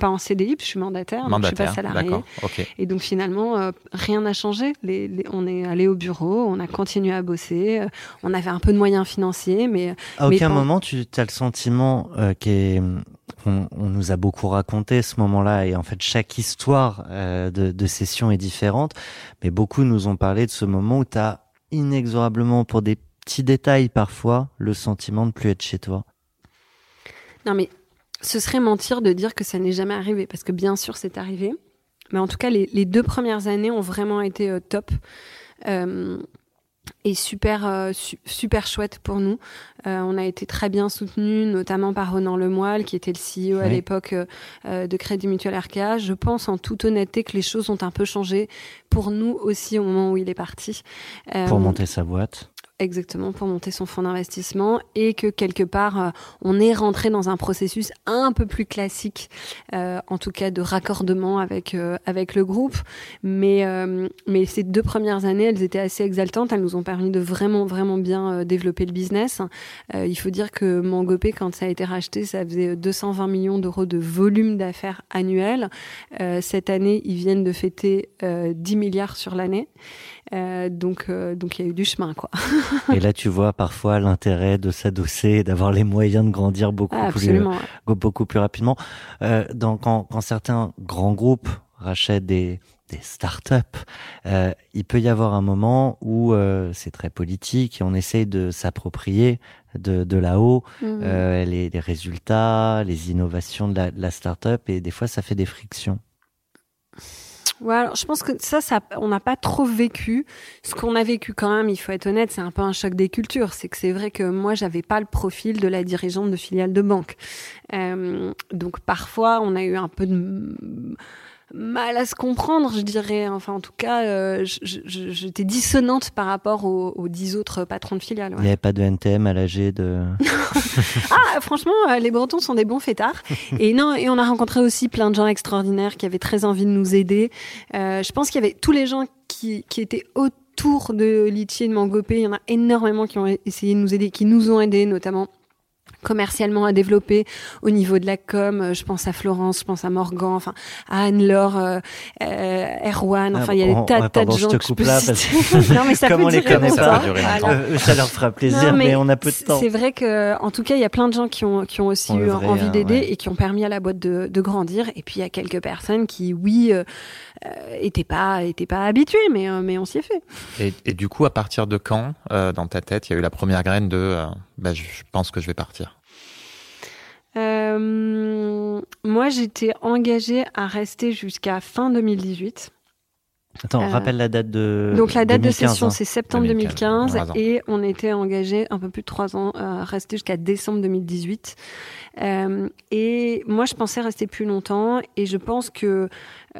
Pas en CDI, puis je suis mandataire, donc je suis Mandataire. pas. Ok. Et donc finalement, euh, rien n'a changé. Les, les- on est allé au bureau, on a continué à bosser. euh, on avait un peu de moyens financiers, mais À Mais aucun pas- moment tu as le sentiment euh, qu'on on nous a beaucoup raconté ce moment-là et en fait chaque histoire euh, de, de session est différente, mais beaucoup nous ont parlé de ce moment où tu as inexorablement pour des petits détails parfois le sentiment de plus être chez toi. non, mais ce serait mentir de dire que ça n'est jamais arrivé, parce que bien sûr c'est arrivé. Mais en tout cas, les, les deux premières années ont vraiment été euh, top. Euh, et super euh, su- super chouette pour nous. Euh, on a été très bien soutenus, notamment par Ronan Lemoyle, qui était le CEO à l'époque de Crédit Mutuel RKA. Je pense en toute honnêteté que les choses ont un peu changé pour nous aussi au moment où il est parti. Pour monter sa boîte. Exactement, pour monter son fonds d'investissement et que quelque part, euh, on est rentré dans un processus un peu plus classique, euh, en tout cas de raccordement avec euh, avec le groupe. Mais euh, mais ces deux premières années, elles étaient assez exaltantes. Elles nous ont permis de vraiment vraiment bien euh, développer le business. Euh, il faut dire que Mangopé, quand ça a été racheté, ça faisait 220 millions d'euros de volume d'affaires annuel. Cette année, ils viennent de fêter euh, 10 milliards sur l'année. Euh, donc, euh, donc il y a eu du chemin, quoi. Et là, tu vois parfois l'intérêt de s'adosser d'avoir les moyens de grandir beaucoup Ah, plus, ouais. beaucoup plus rapidement. Euh, dans, quand, quand certains grands groupes rachètent des, des startups, euh, il peut y avoir un moment où euh, c'est très politique et on essaye de s'approprier de, de là-haut euh, les, les résultats, les innovations de la, de la startup et des fois ça fait des frictions. Ouais, alors, je pense que ça, ça on n'a pas trop vécu. Ce qu'on a vécu quand même, il faut être honnête, c'est un peu un choc des cultures. C'est que c'est vrai que moi, j'avais pas le profil de la dirigeante de filiale de banque. Euh, donc parfois, on a eu un peu de mal à se comprendre, je dirais. Enfin, en tout cas, euh, j'étais dissonante par rapport aux, aux dix autres patrons de filiales. Il n'y avait pas de NTM à l'âge de... Ah, franchement, euh, les Bretons sont des bons fêtards. Et non, et on a rencontré aussi plein de gens extraordinaires qui avaient très envie de nous aider. Euh, je pense qu'il y avait tous les gens qui, qui étaient autour de Litchi et de Mangopé. Il y en a énormément qui ont essayé de nous aider, qui nous ont aidés, notamment commercialement à développer au niveau de la com. Euh, Je pense à Florence, je pense à Morgan, enfin à Anne-Laure, euh, euh, Erwan. Enfin, il y a Ah, des bon, tas, de pardon, je gens te que je coupe peux là, parce non, mais ça Comme peut on les durer connaît longtemps. ça peut durer Voilà. longtemps. Euh, ça leur fera plaisir, Non, mais, on a peu de temps. C'est vrai que, en tout cas, il y a plein de gens qui ont, qui ont aussi On eu envie hein, d'aider ouais. et qui ont permis à la boîte de, de grandir. Et puis, il y a quelques personnes qui, oui, euh, euh, étaient pas, étaient pas habituées, mais, euh, mais on s'y est fait. Et, et du coup, à partir de quand, euh, dans ta tête, il y a eu la première graine de, euh, bah, je je pense que je vais partir? Euh, moi, j'étais engagée à rester jusqu'à fin 2018. Attends, Euh, rappelle la date de. Donc la date 2015, de session, hein. c'est septembre 2015, 2015, trois ans. et on était engagé un peu plus de trois ans, à rester jusqu'à décembre 2018. Euh, et moi, je pensais rester plus longtemps, et je pense que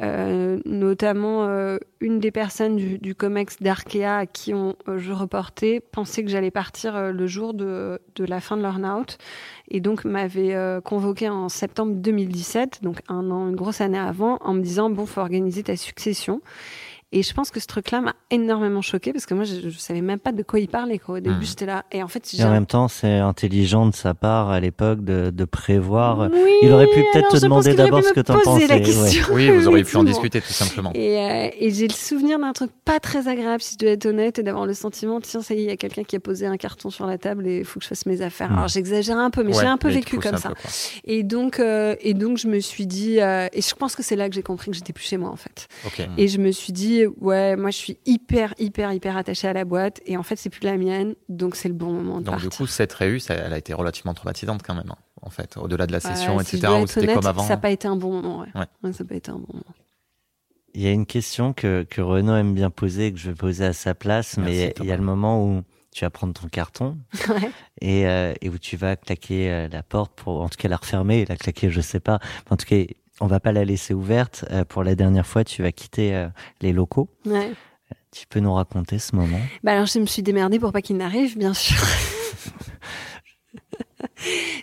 euh, notamment euh, une des personnes du, du COMEX d'Arkea à qui on, euh, je reportais pensait que j'allais partir euh, le jour de, de la fin de l'earn-out, et donc m'avait euh, convoqué en septembre 2017, donc un an, une grosse année avant, en me disant bon, faut organiser ta succession. Et je pense que ce truc-là m'a énormément choquée parce que moi, je, je savais même pas de quoi il parlait. Quoi. Au début, Mhm. j'étais là. Et en fait, Et en même temps, c'est intelligent de sa part à l'époque de, de prévoir. Oui, il aurait pu peut-être alors te demander d'abord ce que me t'en poser la pensais, ouais. question. Oui, vous auriez pu en discuter tout simplement. Et, euh, et j'ai le souvenir d'un truc pas très agréable, si je dois être honnête, et d'avoir le sentiment, tiens, ça y est, il y a quelqu'un qui a posé un carton sur la table et il faut que je fasse mes affaires. Mm. Alors j'exagère un peu, mais Ouais, j'ai un peu vécu comme ça. peu. Et donc, euh, et donc, je me suis dit, euh, et je pense que c'est là que j'ai compris que j'étais plus chez moi, en fait. Et je me suis dit, ouais, moi, je suis hyper, hyper, hyper attachée à la boîte, et en fait, c'est plus la mienne, donc c'est le bon moment de Donc du partir. coup, cette réu, ça, elle a été relativement traumatisante quand même, hein, en fait, au-delà de la session, Ouais, si je etc., où c'était comme avant. Ça n'a pas été un bon moment, ouais. Ouais. Ouais, ça n'a pas été un bon moment. Il y a une question que, que Renaud aime bien poser que je vais poser à sa place, Merci, mais il y a le moment où tu vas prendre ton carton Ouais. et, euh, et où tu vas claquer euh, la porte pour, en tout cas la refermer, la claquer, je sais pas. En tout cas, on va pas la laisser ouverte. Euh, pour la dernière fois, tu vas quitter euh, les locaux. Ouais. Tu peux nous raconter ce moment? Bah alors je me suis démerdée pour pas qu'il n'arrive, bien sûr.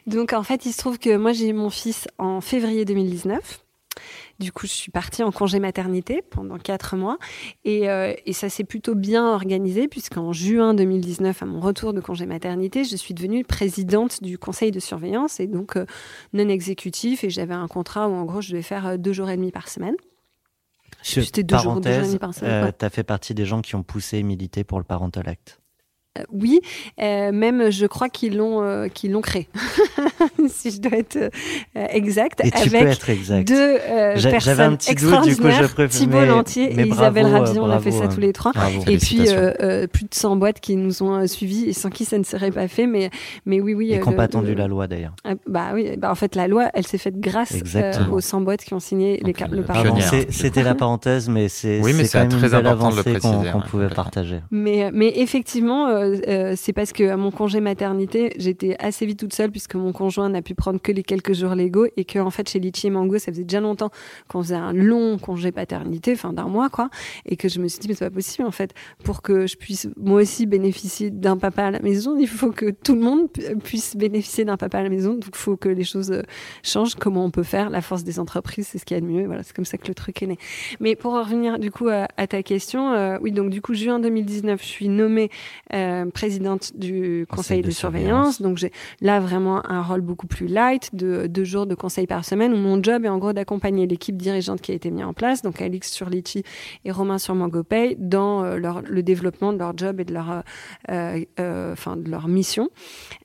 Donc en fait, il se trouve que moi j'ai eu mon fils en février 2019. Du coup, je suis partie en congé maternité pendant quatre mois et, euh, et ça s'est plutôt bien organisé puisqu'en juin 2019, à mon retour de congé maternité, je suis devenue présidente du conseil de surveillance et donc euh, non exécutif et j'avais un contrat où en gros je devais faire euh, deux jours et demi par semaine. C'était deux jours, deux jours et demi par semaine. euh, ouais. t'as fait partie des gens qui ont poussé et milité pour le Parental Act. Euh, oui, euh, même je crois qu'ils l'ont euh, qu'ils l'ont créé, si je dois être euh, exact, Et tu peux avec être exact. deux euh, J'a- j'avais un personnes petit doute, du coup, je Thibault mais- Lantier mais et Isabelle bravo, Rabier, on a fait bravo, ça hein. tous les trois. Bravo. Et puis euh, euh, plus de 100 boîtes qui nous ont euh, suivis et sans qui ça ne serait pas fait. Mais, mais oui, oui. Et euh, qui n'ont pas attendu la loi d'ailleurs. Ah, Bah oui, bah en fait la loi, elle s'est faite grâce euh, aux 100 boîtes qui ont signé les euh, le. Pardon, c'était la parenthèse, mais c'est Oui, mais c'est c'est quand même une très belle important de le avancée qu'on préciser, qu'on ouais, pouvait partager. Mais, mais effectivement, euh, euh, c'est parce que à mon congé maternité, j'étais assez vite toute seule puisque mon conjoint n'a pu prendre que les quelques jours légaux et que en fait chez Litchi et Mango, ça faisait déjà longtemps qu'on faisait un long congé paternité, enfin d'un mois quoi, et que je me suis dit mais c'est pas possible en fait pour que je puisse moi aussi bénéficier d'un papa à la maison, il faut que tout le monde pu- puisse bénéficier d'un papa à la maison, donc il faut que les choses euh, changent. Comment on peut faire? La force des entreprises, c'est ce qu'il y a de mieux. Voilà, c'est comme ça que le truc est né. Mais pour revenir du coup à, ta question, oui, donc du coup, juin 2019, je suis nommée présidente du conseil, de, de surveillance. Donc j'ai là vraiment un rôle beaucoup plus light, de deux jours de conseil par semaine, où mon job est en gros d'accompagner l'équipe dirigeante qui a été mise en place, donc Alix sur Litchi et Romain sur MangoPay, dans euh, leur, le développement de leur job et de leur, euh, euh, euh, enfin, de leur mission.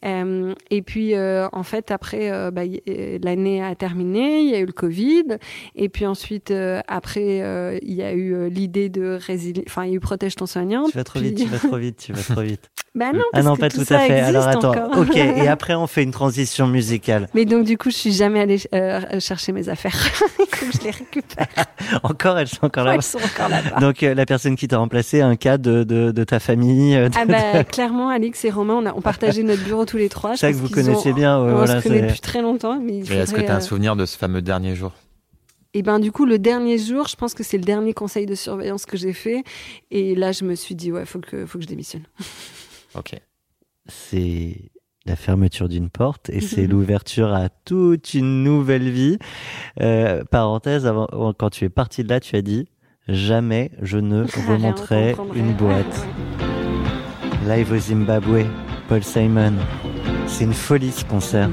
Euh, et puis, euh, en fait, après, euh, bah, euh, l'année a terminé, il y a eu le Covid. Et puis ensuite, euh, après, euh, il y a eu euh, l'idée de résilier. Enfin, il y a eu Protège ton soignant. Tu vas trop vite, tu vas trop vite, tu vas trop vite. Bah non, ah parce non, que pas tout tout, ça à fait. Alors attends, encore. ok. Et après, on fait une transition musicale. Mais donc, du coup, je suis jamais allée euh, chercher mes affaires. Je les récupère. Encore, elles sont encore là. Elles sont encore là-bas. Donc euh, la personne qui t'a remplacé, un cas de, de, de ta famille. euh, de- Ah bah clairement Alix et Romain on a on partageait notre bureau tous les trois. Je Ça que vous qu'ils connaissez ont- bien, ouais, on voilà, se connaît c'est- depuis très longtemps mais est-ce que tu as un souvenir de ce fameux dernier jour? Et ben du coup le dernier jour, je pense que c'est le dernier conseil de surveillance que j'ai fait et là je me suis dit ouais, faut que faut que je démissionne. Ok. c'est la fermeture d'une porte et c'est l'ouverture à toute une nouvelle vie. Euh, parenthèse, avant, quand tu es parti de là, tu as dit jamais je ne remonterai une boîte. Live au Zimbabwe, Paul Simon. C'est une folie ce concert.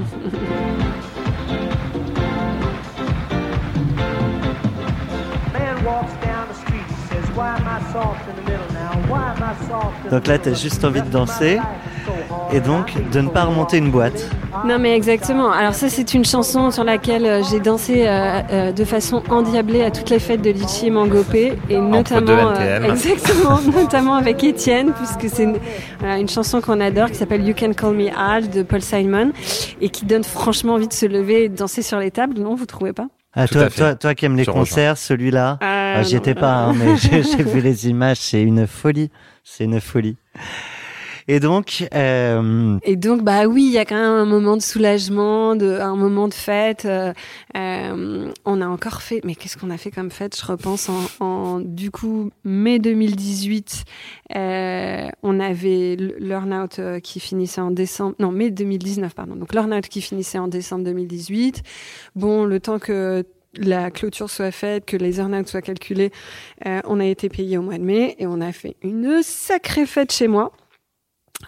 Donc là, tu as juste envie de danser et donc de ne pas remonter une boîte. Non mais exactement. Alors ça c'est une chanson sur laquelle euh, j'ai dansé euh, euh, de façon endiablée à toutes les fêtes de Litchi et Mangopé et Entre deux notamment exactement notamment avec Étienne puisque c'est une, voilà, une chanson qu'on adore qui s'appelle You Can Call Me Al de Paul Simon et qui donne franchement envie de se lever et de danser sur les tables. Non, vous trouvez pas? Ah, toi, toi, toi qui aimes les Je concerts, celui-là, Ah, j'y étais pas, hein, mais j'ai vu les images, c'est une folie, c'est une folie. Et donc, euh, Et donc, bah oui, il y a quand même un moment de soulagement, de, un moment de fête. euh, euh, on a encore fait, mais qu'est-ce qu'on a fait comme fête Je repense en, en, du coup mai 2018, euh, on avait l- Learnout euh, qui finissait en décembre, non mai 2019 pardon. Donc Learnout qui finissait en décembre 2018. Bon, le temps que la clôture soit faite, que les earnouts soient calculés, euh, on a été payé au mois de mai et on a fait une sacrée fête chez moi.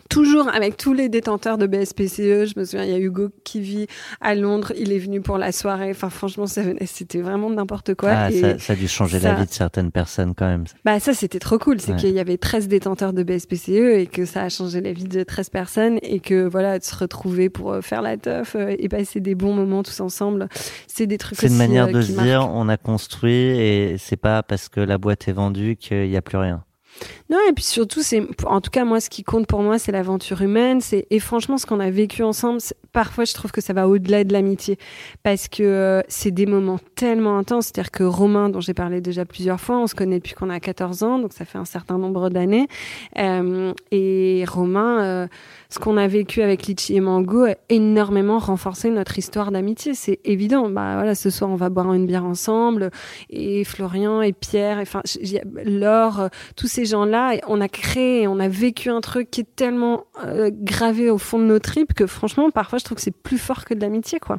Toujours avec tous les détenteurs de BSPCE. Je me souviens, il y a Hugo qui vit à Londres. Il est venu pour la soirée. Enfin, franchement, c'était vraiment n'importe quoi. ah, Et- ça, ça a dû changer ça- la vie de certaines personnes quand même. bah ça c'était trop cool, c'est Ouais. qu'il y avait 13 détenteurs de BSPCE et que ça a changé la vie de 13 personnes et que voilà de se retrouver pour euh, faire la teuf euh, et passer des bons moments tous ensemble, c'est des trucs C'est une manière euh, de se dire, on a construit et c'est pas parce que la boîte est vendue qu'il n'y a plus rien. Non, et puis surtout, c'est, en tout cas, moi, ce qui compte pour moi, c'est l'aventure humaine. Et franchement, ce qu'on a vécu ensemble, parfois, je trouve que ça va au-delà de l'amitié. Parce que euh, c'est des moments tellement intenses. C'est-à-dire que Romain, dont j'ai parlé déjà plusieurs fois, on se connaît depuis qu'on a 14 ans, donc ça fait un certain nombre d'années. Euh, et Romain, euh, ce qu'on a vécu avec Litchi et Mango a énormément renforcé notre histoire d'amitié. C'est évident. Bah voilà, ce soir, on va boire une bière ensemble. Et Florian et Pierre, et enfin, Laure, tous ces gens-là, et on a créé, on a vécu un truc qui est tellement euh, gravé au fond de nos tripes que franchement, parfois, je trouve que c'est plus fort que de l'amitié, quoi.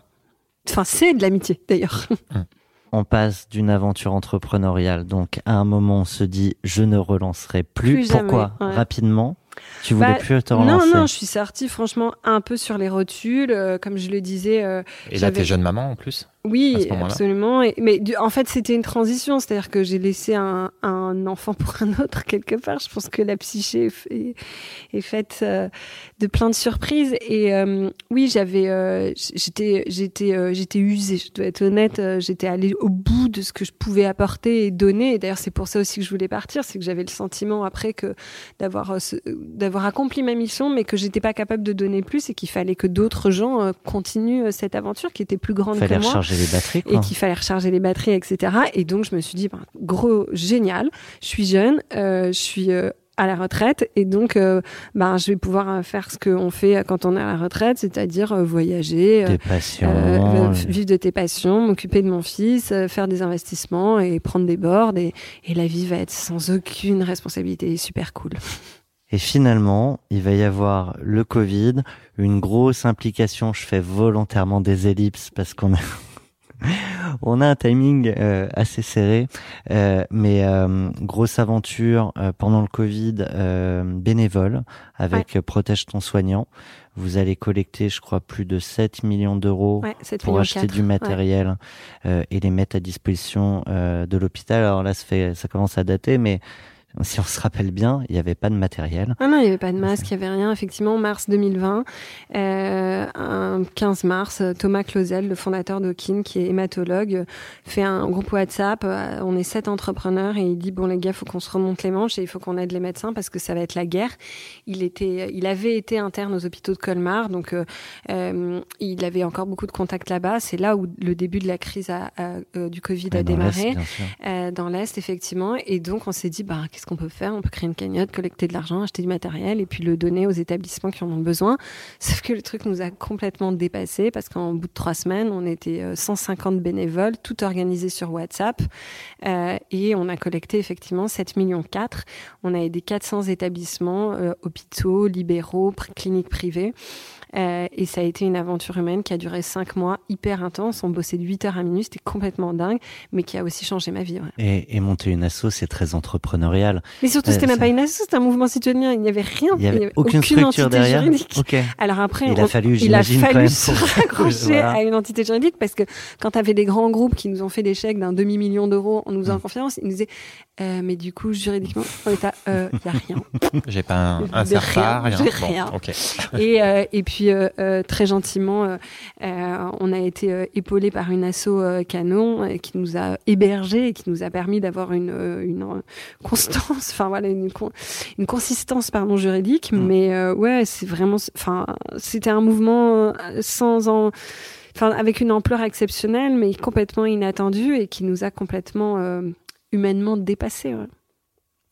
Enfin, c'est de l'amitié, d'ailleurs. On passe d'une aventure entrepreneuriale, donc à un moment on se dit je ne relancerai plus. Plus jamais, Pourquoi? ouais. Rapidement, tu voulais Bah, plus te non, relancer? non, je suis sortie, franchement, un peu sur les rotules. euh, comme je le disais, euh, Et là, t'es jeune maman en plus? Oui, absolument. Et, mais du- en fait, c'était une transition, c'est-à-dire que j'ai laissé un, un enfant pour un autre quelque part. Je pense que la psyché est, est- est faite euh, de plein de surprises. Et euh, oui, j'avais, euh, j'étais, j'étais, euh, j'étais usée. Je dois être honnête. euh, j'étais allée au bout de ce que je pouvais apporter et donner. Et d'ailleurs, c'est pour ça aussi que je voulais partir, c'est que j'avais le sentiment après que d'avoir, euh, d'avoir accompli ma mission, mais que j'étais pas capable de donner plus et qu'il fallait que d'autres gens continuent cette aventure qui était plus grande Fallait que moi recharger les batteries. et qu'il fallait recharger les batteries, etc. Et donc je me suis dit, ben, gros, génial, je suis jeune, euh, je suis euh, à la retraite, et donc euh, ben, je vais pouvoir faire ce qu'on fait quand on est à la retraite, c'est-à-dire euh, voyager. euh, passions. vivre de tes passions, m'occuper de mon fils, faire des investissements et prendre des boards et, et la vie va être sans aucune responsabilité, super cool. Et finalement, il va y avoir le Covid, une grosse implication. Je fais volontairement des ellipses parce qu'on a, on a un timing euh, assez serré, euh, mais euh, grosse aventure euh, pendant le Covid euh, bénévole avec Protège ton soignant. Vous allez collecter, je crois, plus de 7 millions d'euros Ouais, 7 pour millions acheter du matériel euh, et les mettre à disposition euh, de l'hôpital. Alors là, ça, fait, ça commence à dater, mais si on se rappelle bien, il n'y avait pas de matériel. Ah non, il n'y avait pas de masque, il n'y avait rien. Effectivement, mars 2020, euh, un 15 mars, Thomas Clausel, le fondateur d'Okin, qui est hématologue, fait un groupe WhatsApp. euh, On est sept entrepreneurs et il dit bon les gars, faut qu'on se remonte les manches et il faut qu'on aide les médecins parce que ça va être la guerre. Il était, il avait été interne aux hôpitaux de Colmar, donc euh, euh, il avait encore beaucoup de contacts là-bas. C'est là où le début de la crise a- a, du Covid a dans démarré euh, dans l'Est, effectivement. Et donc, on s'est dit, bah, qu'est-ce qu'on peut faire? On peut créer une cagnotte, collecter de l'argent, acheter du matériel et puis le donner aux établissements qui en ont besoin. Sauf que le truc nous a complètement dépassé parce qu'en bout de trois semaines, on était euh, 150 bénévoles, tout organisé sur WhatsApp. Euh, et on a collecté effectivement 7 millions 4. On a aidé 400 établissements, euh, hôpitaux, libéraux, cliniques privées. Euh, et ça a été une aventure humaine qui a duré cinq mois, hyper intense. On bossait de 8 heures à minuit, c'était complètement dingue, mais qui a aussi changé ma vie. ouais. Et, et monter une asso, c'est très entrepreneurial. Mais surtout, Euh, c'était même ça- pas une asso, c'était un mouvement citoyen. Il n'y avait rien. Il y avait aucune, aucune structure entité derrière. juridique. Ok. Alors après, Il a fallu, il a quand même, se raccrocher Voilà. à une entité juridique parce que quand tu avais des grands groupes qui nous ont fait des chèques d'un demi-million d'euros en nous faisant Mm. confiance, ils nous disaient euh, mais du coup juridiquement on est à euh, y a rien. J'ai pas un, un CERFA, rien, rien. Bon, rien. ok. et, euh, et puis euh, euh, très gentiment, euh, on a été épaulé par une asso canon qui nous a hébergés et qui nous a permis d'avoir une, une constance, enfin voilà, une, une consistance pardon juridique. Mm. Mais ouais, c'est vraiment, enfin c'était un mouvement sans en Enfin, avec une ampleur exceptionnelle, mais complètement inattendue et qui nous a complètement euh, humainement dépassés. ouais.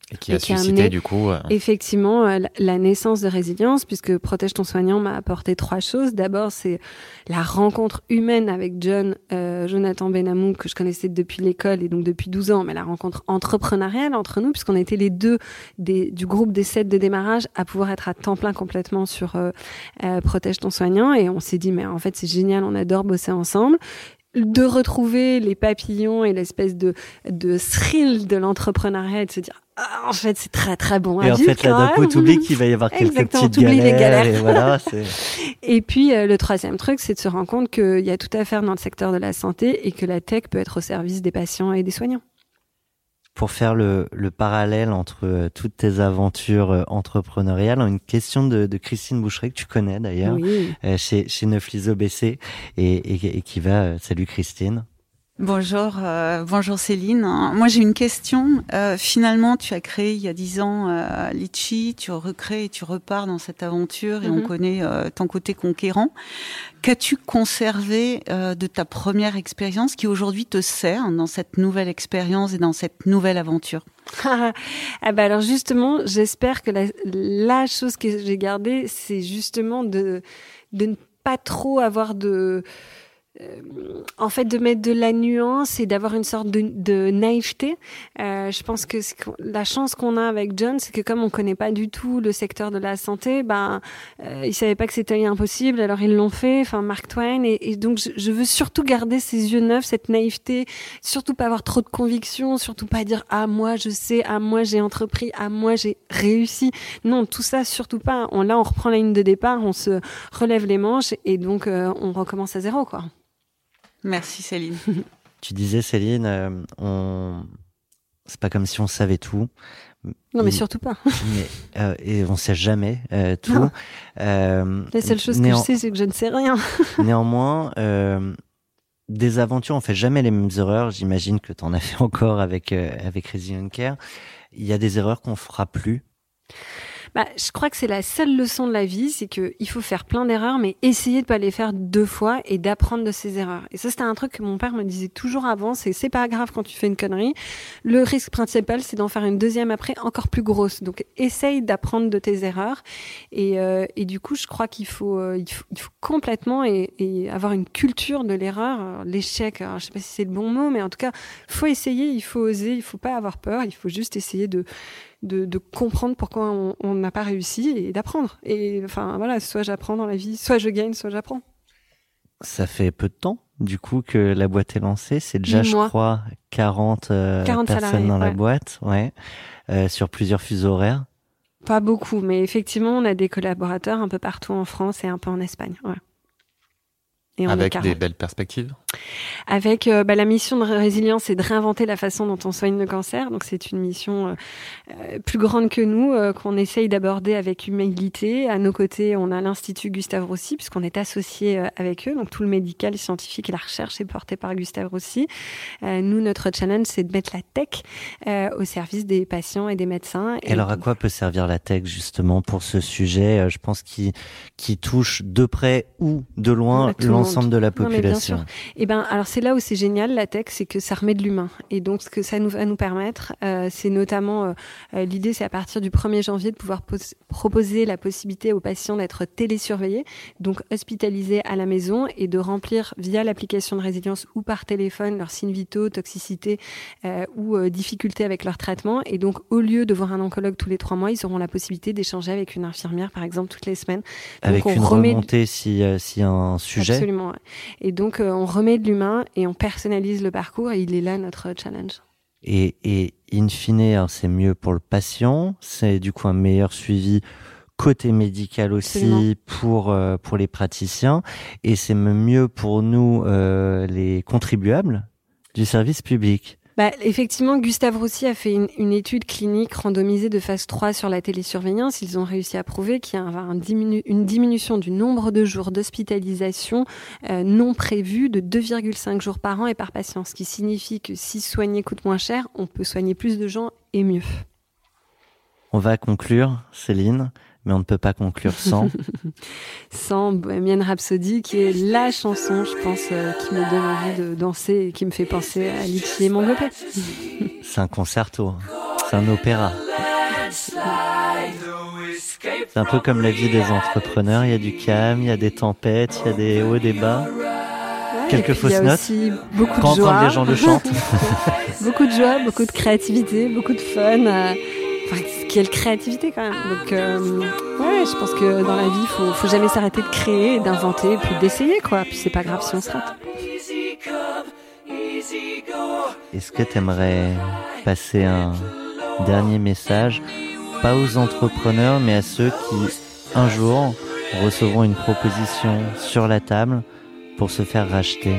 Et qui Et a qui a suscité amené- du coup. euh, Effectivement, euh, la- la naissance de résilience, puisque Protège ton soignant m'a apporté trois choses. D'abord, c'est la rencontre humaine avec John, euh, Jonathan Benamou, que je connaissais depuis l'école et donc depuis 12 ans, mais la rencontre entrepreneuriale entre nous, puisqu'on était les deux des, du groupe des sept de démarrage à pouvoir être à temps plein complètement sur euh, euh, Protège ton soignant. Et on s'est dit, mais en fait, c'est génial, on adore bosser ensemble de retrouver les papillons et l'espèce de, de thrill de l'entrepreneuriat et de se dire ah, en fait c'est très très bon à Et en vivre, fait, là, d'un coup, t'oublies qu'il va y avoir quelques Exactement, petites les galères. voilà. Et puis euh, le troisième truc, c'est de se rendre compte qu'il y a tout à faire dans le secteur de la santé et que la tech peut être au service des patients et des soignants. Pour faire le, le parallèle entre euh, toutes tes aventures euh, entrepreneuriales, une question de, de Christine Boucheret, que tu connais d'ailleurs, Oui. euh, chez, chez Neuflis OBC, et, et, et qui va... salut Christine. Bonjour, euh, bonjour Céline. Moi j'ai une question. Euh, finalement, tu as créé il y a dix ans euh, Litchi, tu recrées et tu repars dans cette aventure et on Mhm. connaît euh, ton côté conquérant. Qu'as-tu conservé euh, de ta première expérience qui aujourd'hui te sert dans cette nouvelle expérience et dans cette nouvelle aventure? Ah bah alors justement, j'espère que la, la chose que j'ai gardée, c'est justement de, de ne pas trop avoir de... euh, en fait, de mettre de la nuance et d'avoir une sorte de, de naïveté. Euh, je pense que la chance qu'on a avec John, c'est que comme on connaît pas du tout le secteur de la santé, ben euh, ils savaient pas que c'était impossible, alors ils l'ont fait. Enfin, Mark Twain. Et, donc, je, je veux surtout garder ces yeux neufs, cette naïveté, surtout pas avoir trop de conviction, surtout pas dire ah moi je sais, ah moi j'ai entrepris, ah moi j'ai réussi. Non, tout ça surtout pas. On là on reprend la ligne de départ, on se relève les manches et donc euh, on recommence à zéro quoi. Merci Céline. Tu disais, Céline, euh, on... c'est pas comme si on savait tout. Non mais Il- surtout pas. mais, euh, et on sait jamais euh, tout. Non. Euh, La seule chose que je sais c'est que je ne sais rien. Néanmoins, euh, des aventures, on fait jamais les mêmes erreurs. J'imagine que tu en as fait encore avec euh, avec Resilient Care. Il y a des erreurs qu'on fera plus. Bah, je crois que c'est la seule leçon de la vie, c'est que il faut faire plein d'erreurs, mais essayer de pas les faire deux fois et d'apprendre de ces erreurs. Et ça, c'était un truc que mon père me disait toujours avant, c'est c'est pas grave quand tu fais une connerie. Le risque principal, c'est d'en faire une deuxième après encore plus grosse. Donc, essaye d'apprendre de tes erreurs. Et, euh, et du coup, je crois qu'il faut, euh, il faut, complètement et, et avoir une culture de l'erreur, l'échec. Je sais pas si c'est le bon mot, mais en tout cas, faut essayer, il faut oser, il faut pas avoir peur, il faut juste essayer de de, de comprendre pourquoi on n'a pas réussi et d'apprendre. Et enfin voilà, soit j'apprends dans la vie, soit je gagne, soit j'apprends. Ça fait peu de temps, du coup, que la boîte est lancée. C'est déjà, je crois, 40, euh, 40 personnes salariés, dans la boîte, ouais, euh, sur plusieurs fuseaux horaires. Pas beaucoup, mais effectivement, on a des collaborateurs un peu partout en France et un peu en Espagne. Ouais. Et on est Avec 40. des belles perspectives. Avec euh, bah, la mission de résilience, c'est de réinventer la façon dont on soigne le cancer. Donc c'est une mission euh, euh, plus grande que nous, euh, qu'on essaye d'aborder avec humilité. À nos côtés, on a l'Institut Gustave Roussy, puisqu'on est associé euh, avec eux. Donc tout le médical, le scientifique et la recherche est porté par Gustave Roussy. Euh, nous, notre challenge, c'est de mettre la tech euh, au service des patients et des médecins. Et alors, à quoi peut servir la tech justement pour ce sujet? Euh, Je pense qui qui touche de près ou de loin À tout le monde. L'ensemble de la population. Et ben, alors c'est là où c'est génial la tech, c'est que ça remet de l'humain. Et donc ce que ça nous va nous permettre, euh, c'est notamment euh, euh, l'idée, c'est à partir du 1er janvier de pouvoir pos- proposer la possibilité aux patients d'être télésurveillés, donc hospitalisés à la maison et de remplir via l'application de résilience ou par téléphone leurs signes vitaux, toxicité euh, ou difficultés avec leur traitement. Et donc au lieu de voir un oncologue tous les trois mois, ils auront la possibilité d'échanger avec une infirmière, par exemple, toutes les semaines. Avec on une remet- remontée si, a un sujet. Absolument. Et donc, euh, on remet de l'humain et on personnalise le parcours et il est là notre challenge. Et, et in fine, alors, c'est mieux pour le patient, c'est du coup un meilleur suivi côté médical aussi Absolument. pour euh, pour les praticiens et c'est mieux pour nous euh, les contribuables du service public. Bah, effectivement, Gustave Roussy a fait une, étude clinique randomisée de phase 3 sur la télésurveillance. Ils ont réussi à prouver qu'il y a une diminution du nombre de jours d'hospitalisation euh, non prévus de 2,5 jours par an et par patient. Ce qui signifie que si soigner coûte moins cher, on peut soigner plus de gens et mieux. On va conclure, Céline, mais on ne peut pas conclure sans. Sans Bohemian Rhapsody, qui est la chanson, je pense, euh, qui me donne envie de danser et qui me fait penser à Litchi et Mangopé. c'est un concerto, c'est un opéra. C'est un peu comme la vie des entrepreneurs, il y a du calme, il y a des tempêtes, il y a des hauts et des bas. Quelques y a fausses notes. aussi beaucoup Quand, de joie. quand les gens le chantent. beaucoup de joie, beaucoup de créativité, beaucoup de fun. euh, Enfin, quelle créativité quand même. Donc, euh, ouais, je pense que dans la vie, il faut, faut jamais s'arrêter de créer, d'inventer, puis d'essayer, quoi. Puis c'est pas grave si on se rate. Est-ce que tu aimerais passer un dernier message, pas aux entrepreneurs, mais à ceux qui, un jour, recevront une proposition sur la table pour se faire racheter?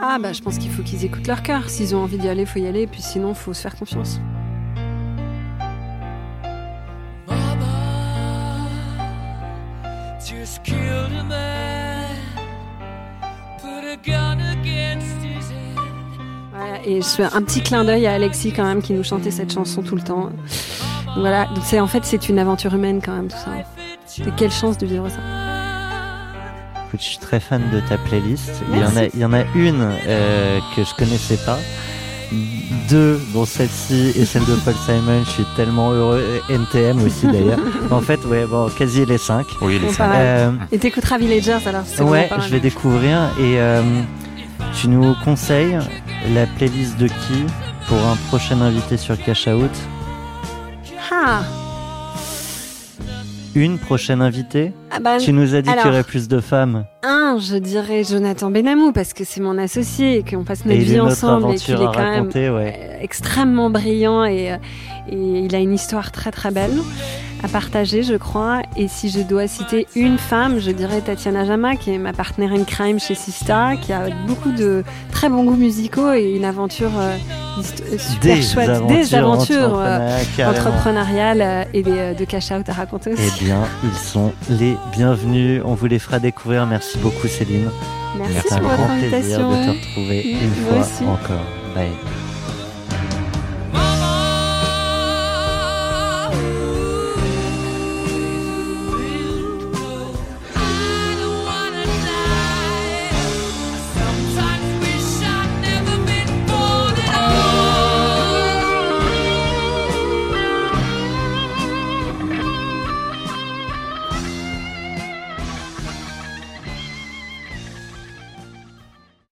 Ah, bah, je pense qu'il faut qu'ils écoutent leur cœur. S'ils ont envie d'y aller, faut y aller. Puis sinon, faut se faire confiance. Just killed a man, put a gun against his head. Voilà, et je fais un petit clin d'œil à Alexis quand même qui nous chantait cette chanson tout le temps. Voilà, donc c'est en fait c'est une aventure humaine quand même tout ça. Et quelle chance de vivre ça. Écoute, je suis très fan de ta playlist. Il y, en a, Merci. il y en a une euh, que je connaissais pas. Deux, dont celle-ci et celle de Paul Simon, je suis tellement heureux. NTM aussi d'ailleurs. en fait, ouais, bon, quasi les cinq. Oui, les cinq. Euh, Et t'écouteras Villagers alors ouais, je vais découvrir. Et euh, tu nous conseilles la playlist de qui pour un prochain invité sur Cash Out? Ah, Une prochaine invitée ah bah, Tu nous as dit qu'il y aurait plus de femmes. un, je dirais Jonathan Benamou parce que c'est mon associé et qu'on passe notre vie ensemble et qu'il est quand même ouais. euh, extrêmement brillant et, euh, et il a une histoire très très belle à partager, je crois. Et si je dois citer une femme, je dirais Tatiana Jama, qui est ma partenaire in crime chez Sista, qui a beaucoup de très bons goûts musicaux et une aventure euh, euh, super Des chouette, aventures, des aventures euh, entrepreneuriales, et des, de cash out à raconter aussi. Eh bien, ils sont les bienvenus. On vous les fera découvrir. Merci beaucoup, Céline. Merci C'est un pour votre grand plaisir invitation. de te retrouver une moi fois aussi. encore. Bye.